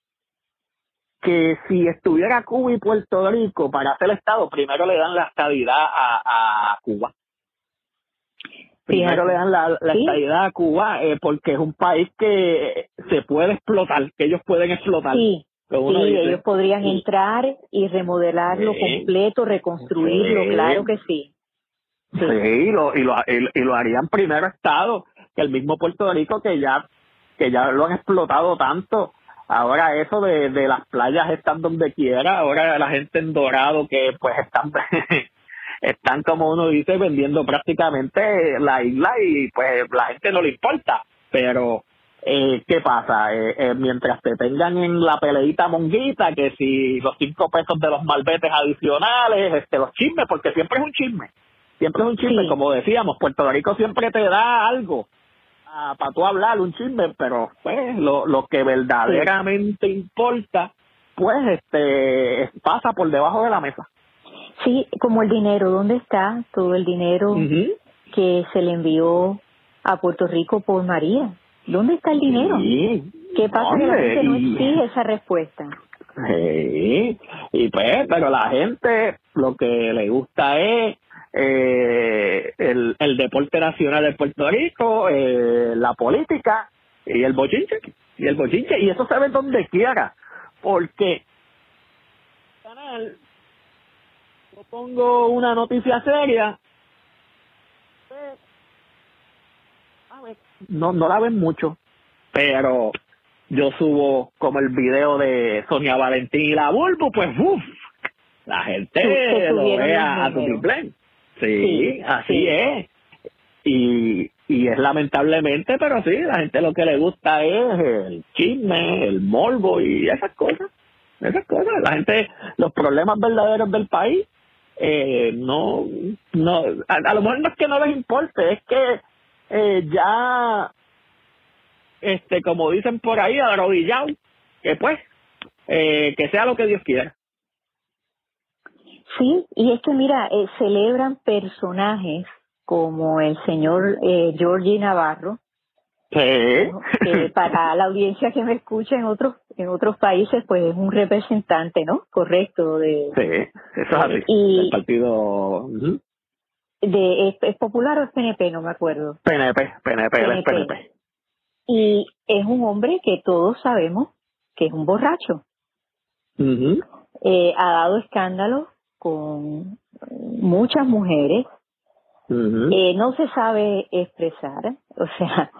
que si estuviera Cuba y Puerto Rico para hacer el Estado, primero le dan la estabilidad a, a Cuba. Primero le dan la, la estabilidad a Cuba eh, porque es un país que se puede explotar, que ellos pueden explotar. Sí, ellos podrían entrar y remodelarlo completo, reconstruirlo, claro que sí. Sí, y, lo, y, lo, y, lo harían primero Estado que el mismo Puerto Rico que ya que ya lo han explotado tanto Ahora eso de, de las playas están donde quiera, ahora la gente en Dorado que pues están están como uno dice vendiendo prácticamente la isla y pues la gente no le importa, pero eh, ¿qué pasa? Eh, eh, mientras te tengan en la peleita monguita, que si los cinco pesos de los malbetes adicionales, este, los chismes, porque siempre es un chisme, siempre es un chisme, como decíamos, Puerto Rico siempre te da algo, para tú hablar un chisme, pero pues lo, lo que verdaderamente importa, pues este pasa por debajo de la mesa. Sí, como el dinero, ¿dónde está todo el dinero que se le envió a Puerto Rico por María? ¿Dónde está el dinero? ¿Qué pasa que la gente no exige esa respuesta? Sí, y pues, pero la gente lo que le gusta es eh, el, el deporte nacional de Puerto Rico, eh, la política y el bochinche. Y el bochinche. Y eso se ve donde quiera. Porque canal yo pongo una noticia seria no no la ven mucho pero yo subo como el video de Sonia Valentín y la Bulbo pues uff la gente lo ve a, tu triple sí, así es. Y y es lamentablemente pero sí la gente lo que le gusta es el chisme el morbo y esas cosas esas cosas. La gente los problemas verdaderos del país eh, no, no, a, lo mejor no es que no les importe, es que eh, ya, este, como dicen por ahí, arrodillado, que pues, eh, que sea lo que Dios quiera. Sí, y es que mira, eh, celebran personajes como el señor eh, Georgie Navarro, Sí. para la audiencia que me escucha en otros en otros países, pues es un representante, ¿no? Correcto de. Sí, eso es así. Y, partido. de ¿es, popular o es PNP? No me acuerdo. PNP, PNP, PNP. Y es un hombre que todos sabemos que es un borracho. eh, ha dado escándalos con muchas mujeres eh, no se sabe expresar, o sea,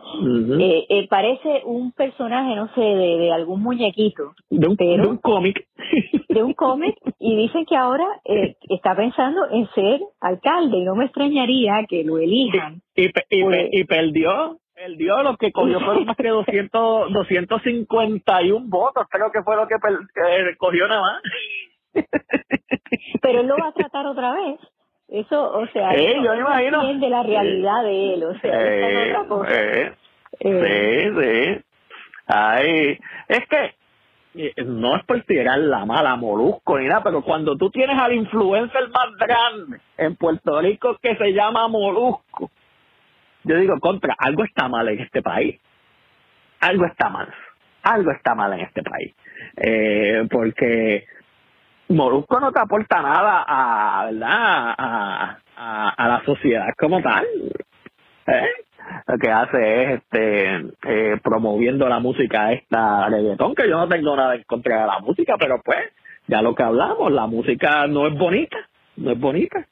eh, eh, parece un personaje, no sé, de, algún muñequito. De un, cómic. De un cómic, y dicen que ahora está pensando en ser alcalde, y no me extrañaría que lo elijan. Y, y, perdió, perdió lo que cogió fueron más que 200, 251 votos, creo que fue lo que, que cogió nada más. Pero él lo va a tratar otra vez. Eso, o sea, sí, yo imagino. de la realidad de él, o sea, cosa. Eh, sí, sí. Ay, es que eh, no es por tirar la mala molusco ni nada, pero cuando tú tienes al influencer más grande en Puerto Rico que se llama Molusco, yo digo, contra, algo está mal en este país. Algo está mal. Algo está mal en este país. Eh, porque Molusco no te aporta nada a, ¿verdad? A, a, la sociedad como tal. ¿eh? Lo que hace es este eh, promoviendo la música esta reggaetón, que yo no tengo nada en contra de la música, pero pues, ya lo que hablamos, la música no es bonita, no es bonita.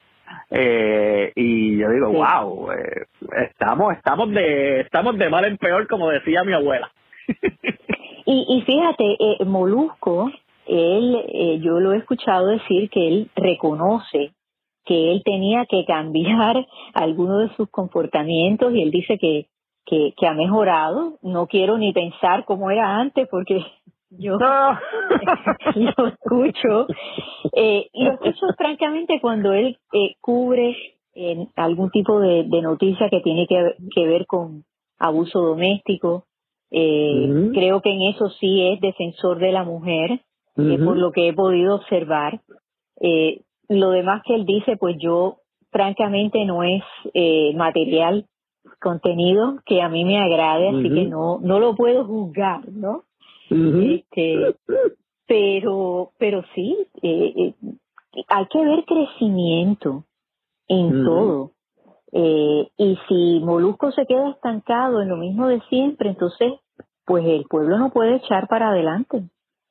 Eh, y yo digo, wow, eh, estamos, estamos de, estamos de mal en peor, como decía mi abuela. y, y fíjate, eh, Molusco él, eh, yo lo he escuchado decir que él reconoce que él tenía que cambiar algunos de sus comportamientos y él dice que, que, que ha mejorado. No quiero ni pensar cómo era antes porque yo lo escucho. Eh, lo escucho francamente cuando él eh, cubre en algún tipo de, de noticia que tiene que, que ver con abuso doméstico. Eh, Creo que en eso sí es defensor de la mujer por lo que he podido observar. Eh, lo demás que él dice, pues yo francamente no es eh, material, contenido que a mí me agrade, así que no no lo puedo juzgar, ¿no? este, pero pero sí, eh, eh, hay que ver crecimiento en todo. Eh, y si Molusco se queda estancado en lo mismo de siempre, entonces, pues el pueblo no puede echar para adelante.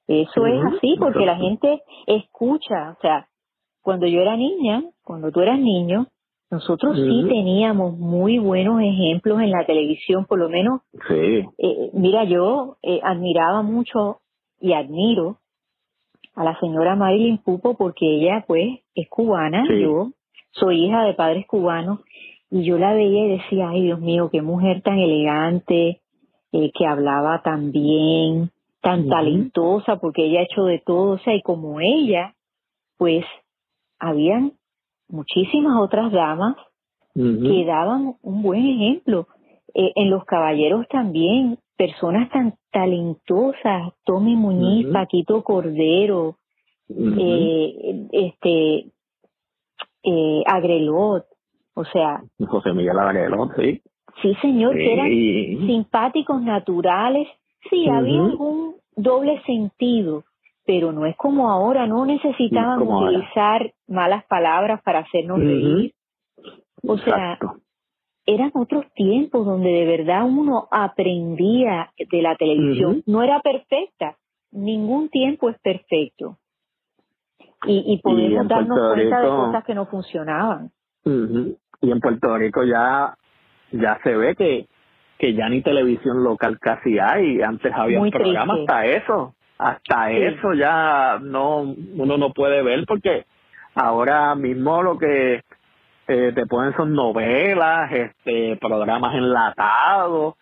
Eso es así porque la gente escucha, o sea, cuando yo era niña, cuando tú eras niño, nosotros sí teníamos muy buenos ejemplos en la televisión, por lo menos. Sí. Eh, mira, yo eh, admiraba mucho y admiro a la señora Marilyn Pupo porque ella, pues, es cubana. Yo soy hija de padres cubanos y yo la veía y decía, ay, Dios mío, qué mujer tan elegante, eh, que hablaba tan bien, tan talentosa porque ella ha hecho de todo, o sea, y como ella, pues habían muchísimas otras damas que daban un buen ejemplo. Eh, en los caballeros también, personas tan talentosas, Tommy Muñiz, Paquito Cordero, eh, este, eh, Agrelot, o sea. José Miguel Agrelot, sí. Sí, señor, que eran simpáticos, naturales, Sí, había algún doble sentido, pero no es como ahora, no necesitaban utilizar malas palabras para hacernos reír. O sea, eran otros tiempos donde de verdad uno aprendía de la televisión. No era perfecta, ningún tiempo es perfecto. Y, y podemos darnos cuenta de cosas que no funcionaban. Y en Puerto Rico ya, ya se ve que, que ya ni televisión local casi hay. Antes había un programa hasta eso. Hasta eso ya no uno no puede ver porque ahora mismo lo que eh, te ponen son novelas, este programas enlatados,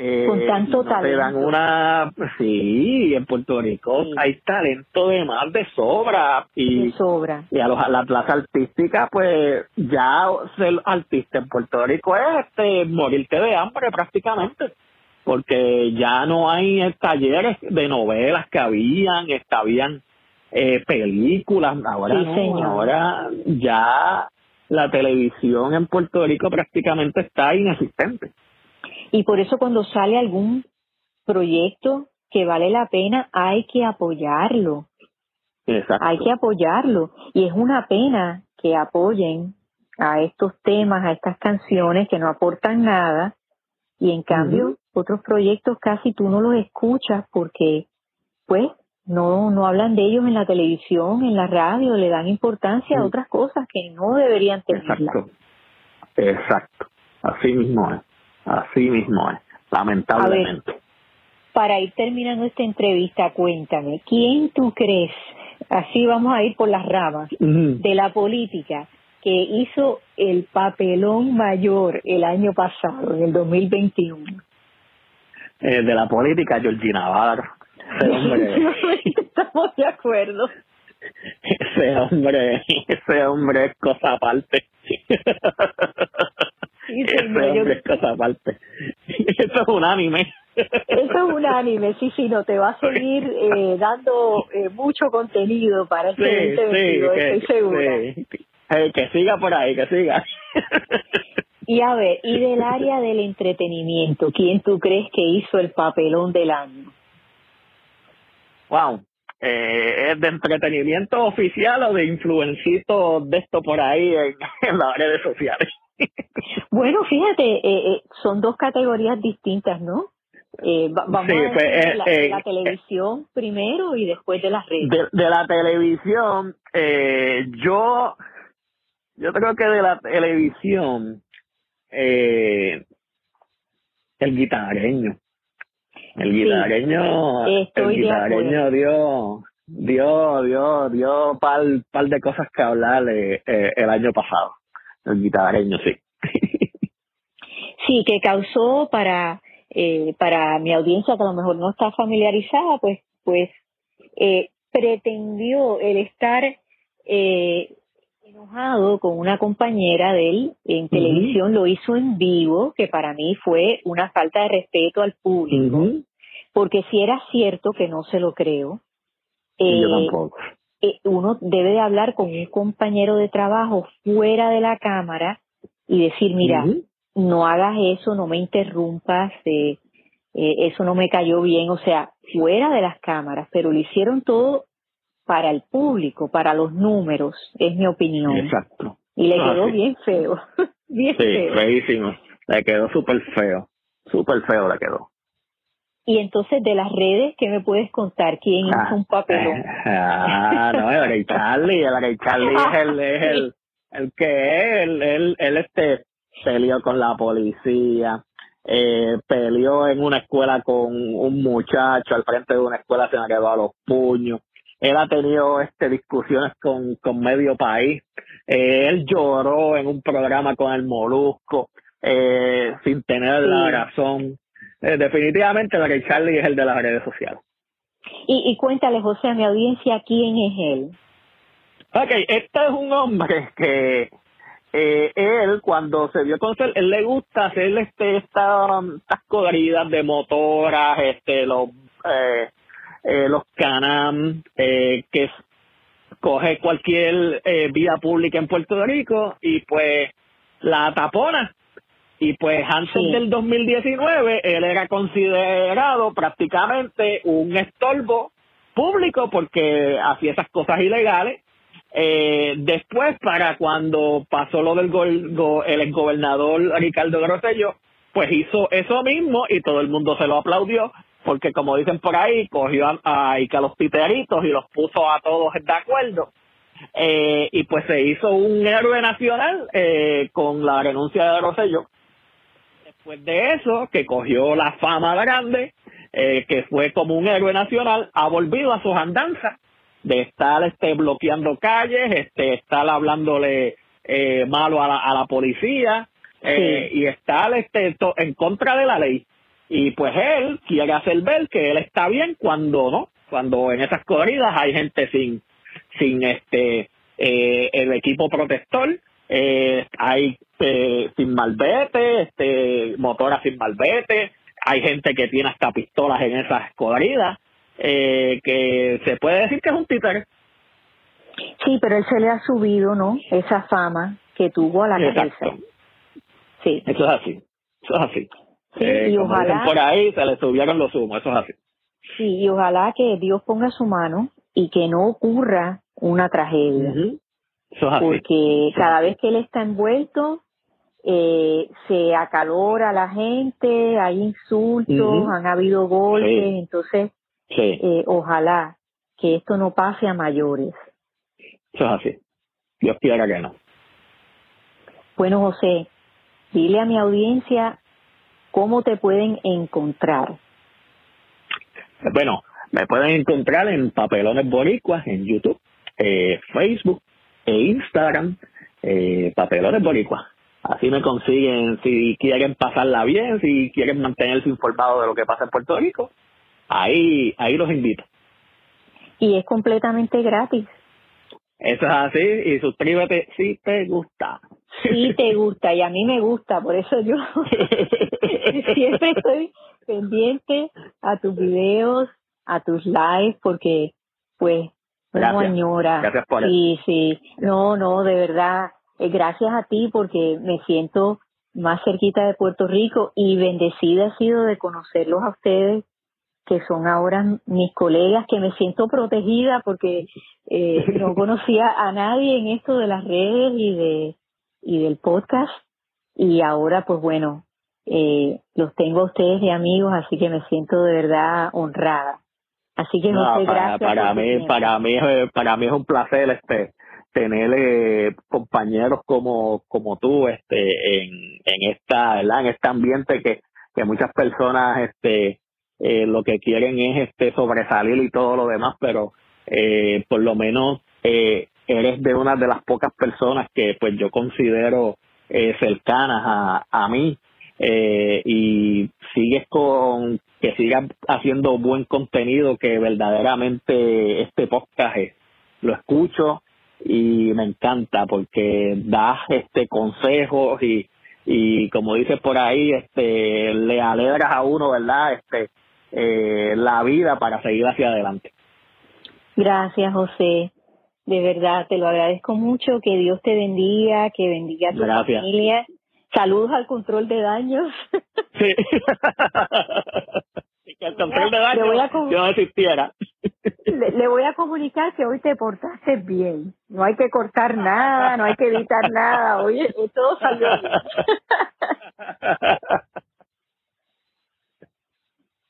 eh, con tanto talento. Te dan una, sí, en Puerto Rico hay talento de más de sobra y sobra. Y a, los, a la plaza artística, pues ya ser artista en Puerto Rico es este morirte de hambre prácticamente, porque ya no hay talleres de novelas que habían, habían eh, películas, ahora ahora ya la televisión en Puerto Rico prácticamente está inexistente. Y por eso cuando sale algún proyecto que vale la pena, hay que apoyarlo. Exacto. Hay que apoyarlo. Y es una pena que apoyen a estos temas, a estas canciones que no aportan nada. Y en cambio, otros proyectos casi tú no los escuchas porque, pues, no, no hablan de ellos en la televisión, en la radio, le dan importancia a otras cosas que no deberían tener. Exacto. Exacto. Así mismo es. Así mismo es, lamentablemente. para ir terminando esta entrevista, cuéntame, ¿quién tú crees, así vamos a ir por las ramas, de la política que hizo el papelón mayor el año pasado, en el 2021? Eh, de la política, Georgina Navarro. Ese hombre... Estamos de acuerdo. Ese hombre, ese hombre es cosa aparte. Sí, Eso es unánime. Eso es unánime, sí, sí, no, te va a seguir eh, dando eh, mucho contenido para este sí, estoy segura. que siga por ahí, que siga. Y a ver, y del área del entretenimiento, ¿quién tú crees que hizo el papelón del año? Wow, eh, ¿es de entretenimiento oficial o de influencito de esto por ahí en, en las redes sociales? Bueno, fíjate, eh, eh, son dos categorías distintas, ¿no? Eh, vamos a pues, la, televisión primero y después de las redes. De, la televisión, yo, yo creo que de la televisión, el guitarreño. El guitarreño, el guitarreño dio, dio, dio, dio par, par de cosas que hablar el año pasado el guitarreño, sí. sí, que causó para, eh, para mi audiencia que a lo mejor no está familiarizada, pues, pues eh, pretendió el estar eh, enojado con una compañera de él en televisión, lo hizo en vivo, que para mí fue una falta de respeto al público, porque si era cierto que no se lo creo. Yo tampoco. Eh, uno debe de hablar con un compañero de trabajo fuera de la cámara y decir, mira, no hagas eso, no me interrumpas, eh, eh, eso no me cayó bien, o sea, fuera de las cámaras, pero lo hicieron todo para el público, para los números, es mi opinión. Exacto. Y le quedó bien feo, bien sí, feísimo, le quedó súper feo, súper feo le quedó. Y entonces de las redes, ¿qué me puedes contar? ¿Quién hizo ah, un papelón? Ah, no, el Rey Charlie, el Rey Charlie es el, es el, el que él, él, él este peleó con la policía, eh, peleó en una escuela con un muchacho al frente de una escuela, se me quedó a los puños. Él ha tenido este discusiones con, con medio país. Eh, él lloró en un programa con el Molusco eh, sin tener la razón. Eh, definitivamente la que Charlie es el de las redes sociales. Y, y cuéntale, José, a mi audiencia, ¿quién es él? Ok, este es un hombre que eh, él, cuando se vio a conocer, él le gusta hacer este, estas, estas de motoras, este, los, eh, eh, los canam, eh, que coge cualquier eh, vía pública en Puerto Rico y pues la tapona y pues antes del 2019 él era considerado prácticamente un estorbo público porque hacía esas cosas ilegales Eh, después, para cuando pasó lo del el gobernador Ricardo Grossello, pues hizo eso mismo y todo el mundo se lo aplaudió, porque como dicen por ahí, cogió a, a, los piteritos y los puso a todos de acuerdo. Eh, y pues se hizo un héroe nacional eh, con la renuncia de Rosello. Después de eso, que cogió la fama grande, eh, que fue como un héroe nacional, ha volvido a sus andanzas de estar este, bloqueando calles, este, estar hablándole malo a la, a la policía y estar este, en contra de la ley. Y pues él quiere hacer ver que él está bien cuando no, cuando en esas corridas hay gente sin sin este eh, el equipo protector, eh, hay eh, sin malvete, este, motoras sin malvete, hay gente que tiene hasta pistolas en esas corridas, que se puede decir que es un títere. Sí, pero él se le ha subido, ¿no? Esa fama que tuvo a la cabeza. Sí. Eso es así, eso es así. y ojalá... Por ahí se le subieron los humos, eso es así. Sí, y ojalá que Dios ponga su mano y que no ocurra una tragedia. Porque cada vez que él está envuelto, eh, se acalora la gente, hay insultos, han habido golpes, entonces eh, ojalá que esto no pase a mayores. Eso es así. Dios quiera que no. Bueno, José, dile a mi audiencia cómo te pueden encontrar. Bueno, me pueden encontrar en Papelones Boricuas en YouTube eh, Facebook e Instagram, eh, Papelones Boricua. Así me consiguen si quieren pasarla bien, si quieren mantenerse informados de lo que pasa en Puerto Rico. Ahí, ahí los invito. Y es completamente gratis. Eso es así, y suscríbete si te gusta. Si te gusta, y a mí me gusta, por eso yo siempre estoy pendiente a tus videos, a tus lives, porque pues Gracias. Gracias por Sí, sí. No, no, de verdad. Eh, gracias a ti porque me siento más cerquita de Puerto Rico y bendecida he sido de conocerlos a ustedes que son ahora mis colegas, que me siento protegida porque eh, no conocía a nadie en esto de las redes y de y del podcast y ahora pues bueno eh, los tengo a ustedes de amigos así que me siento de verdad honrada Así que no, para, para mí, para mí, para mí es un placer este tener eh, compañeros como como tú este en, en esta ¿verdad? en este ambiente que, que muchas personas este eh, lo que quieren es este sobresalir y todo lo demás pero eh, por lo menos eh, eres de una de las pocas personas que pues yo considero eh, cercanas a, a mí eh, y sigues con que sigas haciendo buen contenido que verdaderamente este podcast lo escucho y me encanta porque das este consejos y y como dices por ahí este le alegras a uno verdad este eh, la vida para seguir hacia adelante. Gracias José. De verdad te lo agradezco mucho. Que Dios te bendiga que bendiga a tu familia Saludos al control de daños. Sí. que el control de daños yo no existiera. Le, voy a comunicar que hoy te portaste bien. No hay que cortar nada, no hay que editar nada. Oye, todo salió bien.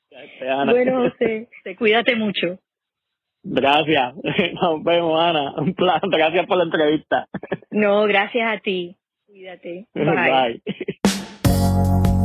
bueno, José, te cuídate mucho. Gracias. Nos vemos, Ana. Un plan. Gracias por la entrevista. No, gracias a ti. Cuídate. Bye. Bye.